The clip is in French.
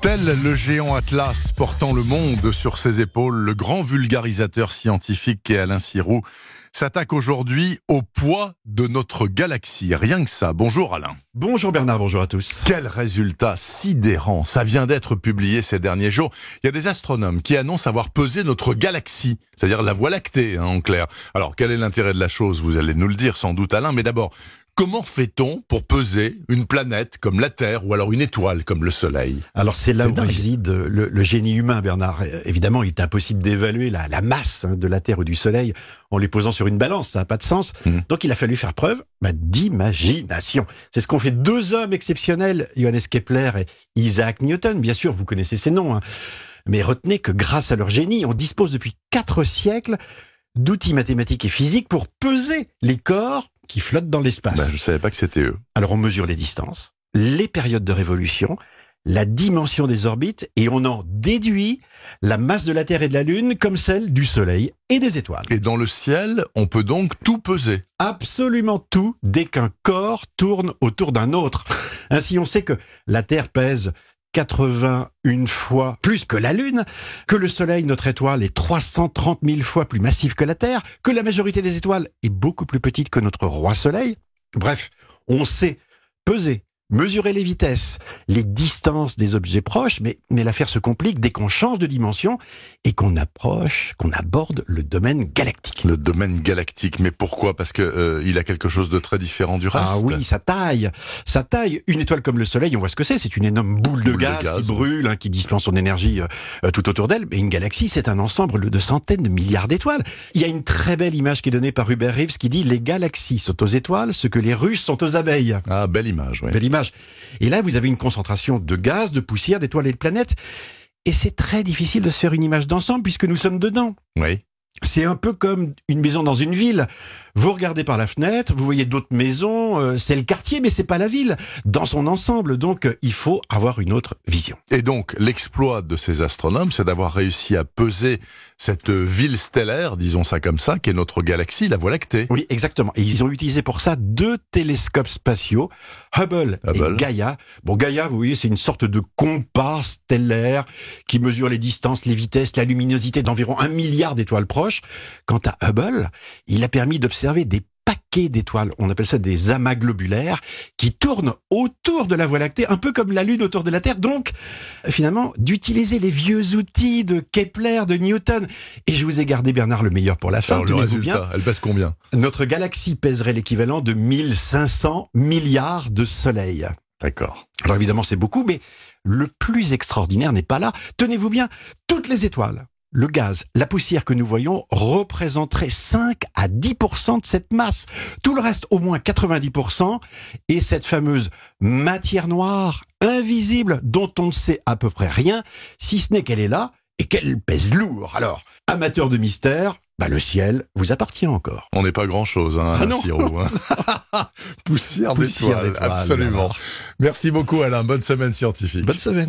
Tel le géant Atlas portant le monde sur ses épaules, le grand vulgarisateur scientifique qu'est Alain Sirou s'attaque aujourd'hui au poids de notre galaxie. Rien que ça. Bonjour Alain. Bonjour Bernard, bonjour à tous. Quel résultat sidérant. Ça vient d'être publié ces derniers jours. Il y a des astronomes qui annoncent avoir pesé notre galaxie, c'est-à-dire la Voie lactée hein, en clair. Alors quel est l'intérêt de la chose? Vous allez nous le dire sans doute Alain, mais d'abord, Comment fait-on pour peser une planète comme la Terre ou alors une étoile comme le Soleil? Alors c'est là où réside le, génie humain, Bernard. Évidemment, il est impossible d'évaluer la, masse hein, de la Terre ou du Soleil en les posant sur une balance, ça n'a pas de sens. Hmm. Donc il a fallu faire preuve bah, d'imagination. C'est ce qu'ont fait deux hommes exceptionnels, Johannes Kepler et Isaac Newton. Bien sûr, vous connaissez ces noms. Hein. Mais retenez que grâce à leur génie, on dispose depuis quatre siècles d'outils mathématiques et physiques pour peser les corps qui flottent dans l'espace. Ben, je ne savais pas que c'était eux. Alors on mesure les distances, les périodes de révolution, la dimension des orbites et on en déduit la masse de la Terre et de la Lune comme celle du Soleil et des étoiles. Et dans le ciel, on peut donc tout peser Absolument tout dès qu'un corps tourne autour d'un autre. Ainsi on sait que la Terre pèse 81 fois plus que la Lune, que le Soleil, notre étoile, est 330 000 fois plus massif que la Terre, que la majorité des étoiles est beaucoup plus petite que notre roi Soleil. Bref, on sait peser mesurer les vitesses, les distances des objets proches, mais, mais l'affaire se complique dès qu'on change de dimension et qu'on approche, qu'on aborde le domaine galactique. Le domaine galactique, mais pourquoi? Parce que euh, il a quelque chose de très différent du reste. Ah oui, sa taille, sa taille. Une étoile comme le Soleil, on voit ce que c'est. C'est une énorme boule, de, gaz qui brûle, hein, qui dispense son énergie euh, tout autour d'elle. Mais une galaxie, c'est un ensemble de centaines de milliards d'étoiles. Il y a une très belle image qui est donnée par Hubert Reeves qui dit les galaxies sont aux étoiles, ce que les Russes sont aux abeilles. Ah, belle image. Oui. Belle image. Et là, vous avez une concentration de gaz, de poussière, d'étoiles et de planètes. Et c'est très difficile de se faire une image d'ensemble puisque nous sommes dedans. Oui. C'est un peu comme une maison dans une ville. Vous regardez par la fenêtre, vous voyez d'autres maisons, euh, c'est le quartier, mais c'est pas la ville dans son ensemble. Donc, euh, il faut avoir une autre vision. Et donc, l'exploit de ces astronomes, c'est d'avoir réussi à peser cette ville stellaire, disons ça comme ça, qui est notre galaxie, la Voie lactée. Oui, exactement. Et ils ont utilisé pour ça deux télescopes spatiaux, Hubble, et Gaia. Bon, Gaia, vous voyez, c'est une sorte de compas stellaire qui mesure les distances, les vitesses, la luminosité d'environ un milliard d'étoiles proches. Quant à Hubble, il a permis d'observer des paquets d'étoiles, on appelle ça des amas globulaires, qui tournent autour de la Voie lactée, un peu comme la Lune autour de la Terre. Donc, finalement, d'utiliser les vieux outils de Kepler, de Newton. Et je vous ai gardé, Bernard, le meilleur pour la fin. Alors, le résultat, elle pèse combien? Notre galaxie pèserait l'équivalent de 1500 milliards de soleils. D'accord. Alors évidemment, c'est beaucoup, mais le plus extraordinaire n'est pas là. Tenez-vous bien, toutes les étoiles le gaz, la poussière que nous voyons représenterait 5 à 10% de cette masse. Tout le reste, au moins 90%, est cette fameuse matière noire invisible dont on ne sait à peu près rien, si ce n'est qu'elle est là et qu'elle pèse lourd. Alors, amateur de mystère, bah le ciel vous appartient encore. On n'est pas grand-chose, hein, ah Siro, hein. Poussière, Poussière d'étoiles, absolument. Merci beaucoup Alain, bonne semaine scientifique. Bonne semaine.